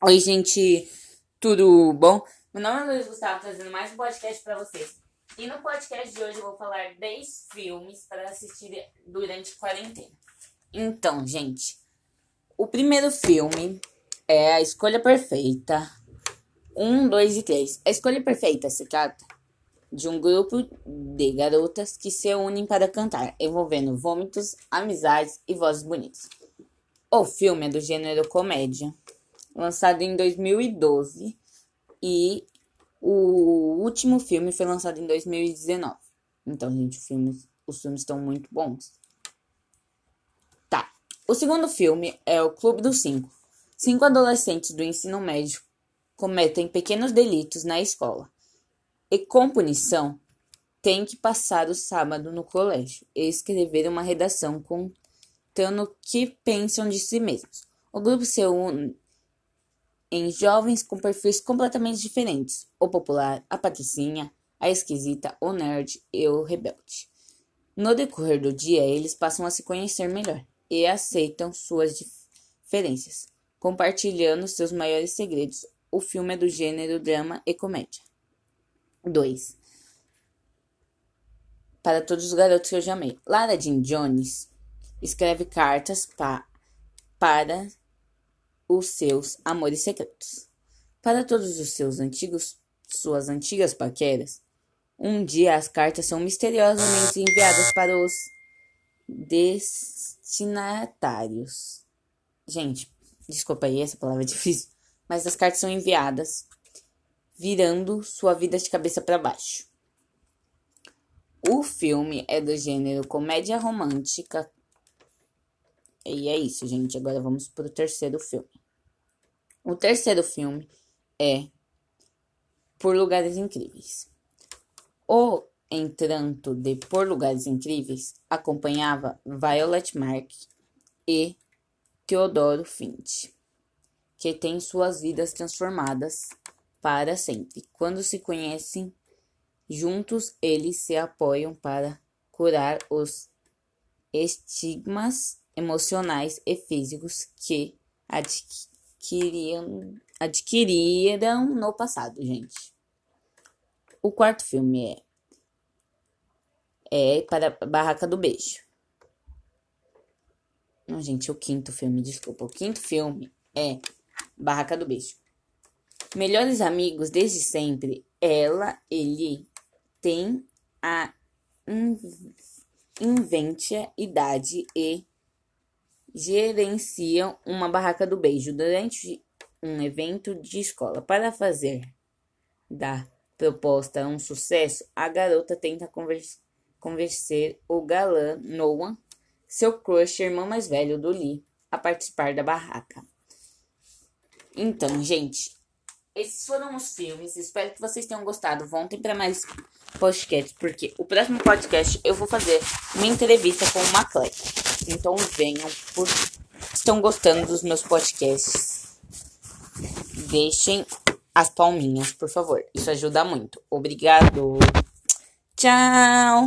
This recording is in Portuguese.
Oi, gente, tudo bom? Meu nome é Luiz Gustavo, trazendo mais um podcast para vocês. E no podcast de hoje eu vou falar 10 filmes para assistir durante a quarentena. Então, gente, o primeiro filme é A Escolha Perfeita. Um, dois e três. A Escolha Perfeita se trata de um grupo de garotas que se unem para cantar, envolvendo vômitos, amizades e vozes bonitas. O filme é do gênero comédia lançado em 2012 e o último filme foi lançado em 2019. Então, gente, filme, os filmes estão muito bons. Tá. O segundo filme é O Clube dos Cinco. Cinco adolescentes do ensino médio cometem pequenos delitos na escola e, com punição, têm que passar o sábado no colégio e escrever uma redação contando o que pensam de si mesmos. O grupo se une em jovens com perfis completamente diferentes: o popular, a patricinha, a esquisita, o nerd e o rebelde. No decorrer do dia, eles passam a se conhecer melhor e aceitam suas diferenças, compartilhando seus maiores segredos. O filme é do gênero drama e comédia. 2. Para todos os garotos que eu já amei. Lara Jean Jones escreve cartas pa para os seus amores secretos. Para todos os seus antigos, suas antigas paqueras, um dia as cartas são misteriosamente enviadas para os destinatários. Gente, desculpa aí, essa palavra é difícil, mas as cartas são enviadas virando sua vida de cabeça para baixo. O filme é do gênero comédia romântica. E é isso, gente. Agora vamos para o terceiro filme. O terceiro filme é Por Lugares Incríveis. O Entranto de Por Lugares Incríveis acompanhava Violet Mark e Teodoro Finch, que têm suas vidas transformadas para sempre. Quando se conhecem juntos, eles se apoiam para curar os estigmas emocionais e físicos que adquiriam, adquiriram no passado, gente. O quarto filme é é para Barraca do Beijo. Não, gente, o quinto filme, desculpa. O quinto filme é Barraca do Beijo. Melhores amigos desde sempre, ela, ele tem a inventia idade e gerenciam uma barraca do beijo durante um evento de escola. Para fazer da proposta um sucesso, a garota tenta convencer o galã Noah, seu crush, irmão mais velho do Lee, a participar da barraca. Então, gente, esses foram os filmes. Espero que vocês tenham gostado. Voltem para mais podcasts, porque o próximo podcast eu vou fazer uma entrevista com o Maclay. Então venham por estão gostando dos meus podcasts. Deixem as palminhas, por favor. Isso ajuda muito. Obrigado. Tchau.